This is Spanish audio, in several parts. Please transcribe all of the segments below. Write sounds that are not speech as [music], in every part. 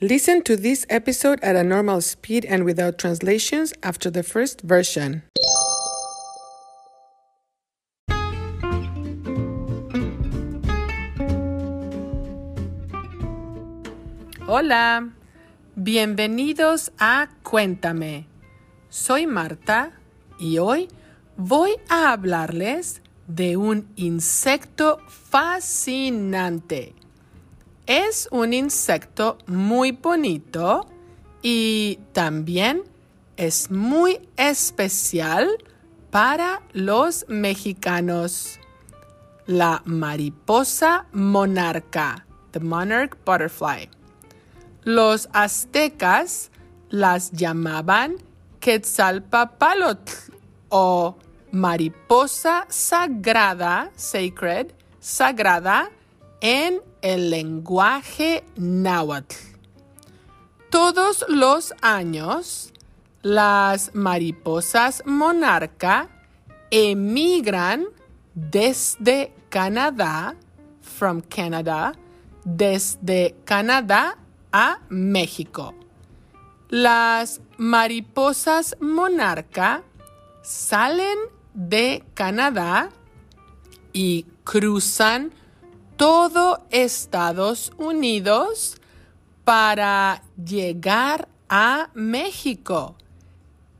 Listen to this episode at a normal speed and without translations after the first version. Hola, bienvenidos a Cuéntame. Soy Marta y hoy voy a hablarles de un insecto fascinante. Es un insecto muy bonito y también es muy especial para los mexicanos. La mariposa monarca, the monarch butterfly. Los aztecas las llamaban Quetzalpapalotl o mariposa sagrada, sacred, sagrada en el lenguaje náhuatl. Todos los años, las mariposas monarca emigran desde Canadá, from Canada, desde Canadá a México. Las mariposas monarca salen de Canadá y cruzan todo Estados Unidos para llegar a México,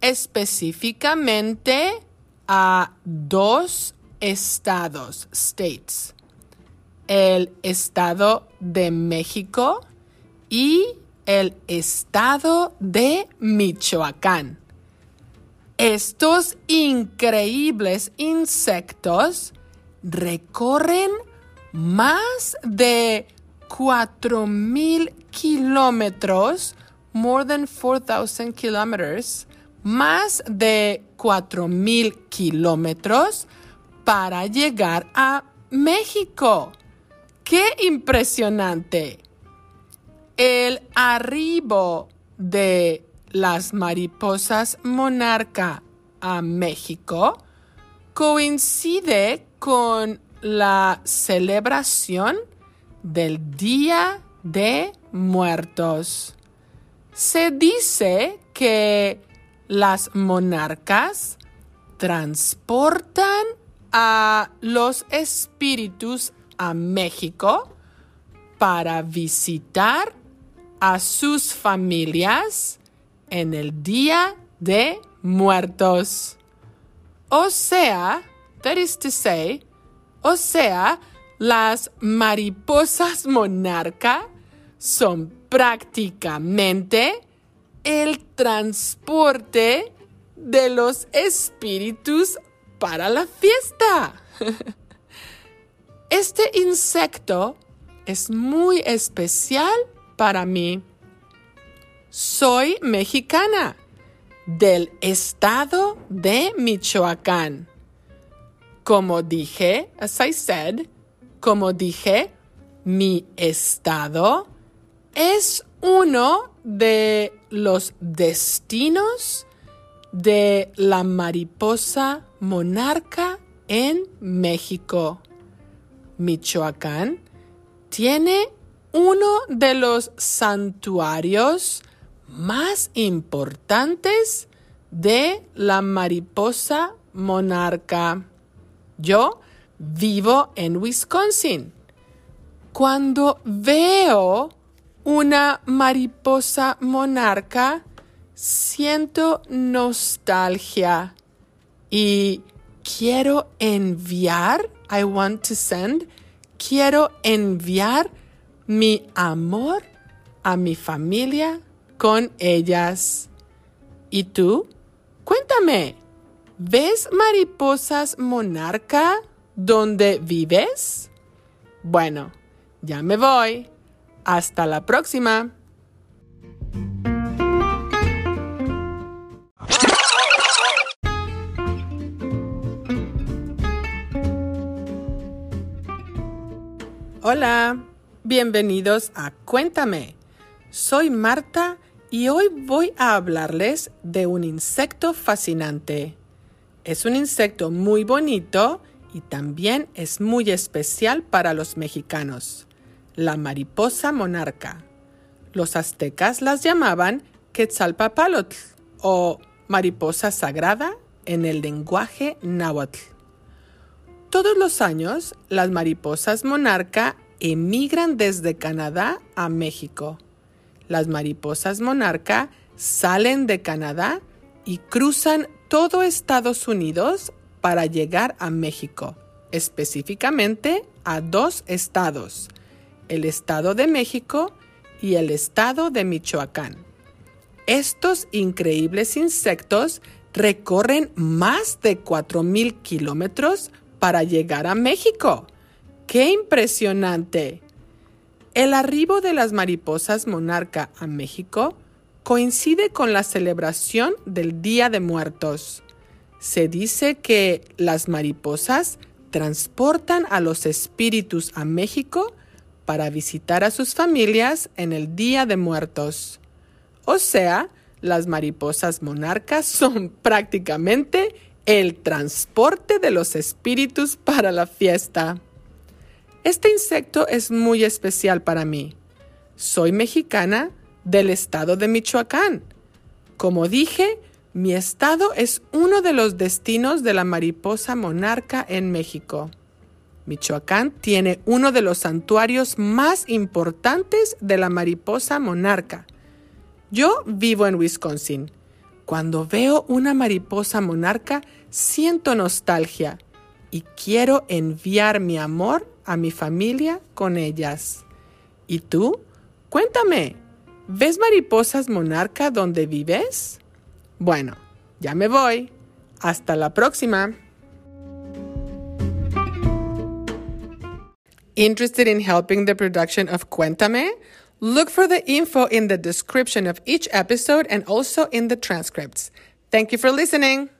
específicamente a dos estados, states, el estado de México y el estado de Michoacán. Estos increíbles insectos recorren más de 4.000 kilómetros, more than 4,000 kilometers, más de 4.000 kilómetros para llegar a México. ¡Qué impresionante! El arribo de las mariposas monarca a México coincide con la celebración del Día de Muertos. Se dice que las monarcas transportan a los espíritus a México para visitar a sus familias en el Día de Muertos. O sea, that is to say, o sea, las mariposas monarca son prácticamente el transporte de los espíritus para la fiesta. [laughs] Este insecto es muy especial para mí. Soy mexicana del estado de Michoacán. Como dije, as I said, como dije, mi estado es uno de los destinos de la mariposa monarca en México. Michoacán tiene uno de los santuarios más importantes de la mariposa monarca. Yo vivo en Wisconsin. Cuando veo una mariposa monarca, siento nostalgia y quiero enviar, I want to send, quiero enviar mi amor a mi familia con ellas. ¿Y tú? Cuéntame, ¿ves mariposas monarca donde vives? Bueno, ya me voy. Hasta la próxima. Hola, bienvenidos a Cuéntame. Soy Marta y hoy voy a hablarles de un insecto fascinante. Es un insecto muy bonito y también es muy especial para los mexicanos, la mariposa monarca. Los aztecas las llamaban Quetzalpapalotl o mariposa sagrada en el lenguaje náhuatl. Todos los años, las mariposas monarca emigran desde Canadá a México. Las mariposas monarca salen de Canadá y cruzan todo Estados Unidos para llegar a México, específicamente a dos estados, el Estado de México y el Estado de Michoacán. Estos increíbles insectos recorren más de 4.000 kilómetros para llegar a México. ¡Qué impresionante! El arribo de las mariposas monarca a México coincide con la celebración del Día de Muertos. Se dice que las mariposas transportan a los espíritus a México para visitar a sus familias en el Día de Muertos. O sea, las mariposas monarcas son [laughs] prácticamente el transporte de los espíritus para la fiesta. Este insecto es muy especial para mí. Soy mexicana del estado de Michoacán. Como dije, mi estado es uno de los destinos de la mariposa monarca en México. Michoacán tiene uno de los santuarios más importantes de la mariposa monarca. Yo vivo en Wisconsin. Cuando veo una mariposa monarca, siento nostalgia y quiero enviar mi amor a mi familia con ellas. ¿Y tú? Cuéntame, ¿Ves mariposas monarca donde vives? Bueno, ya me voy. Hasta la próxima. Interested in helping the production of Cuéntame? Look for the info in the description of each episode and also in the transcripts. Thank you for listening.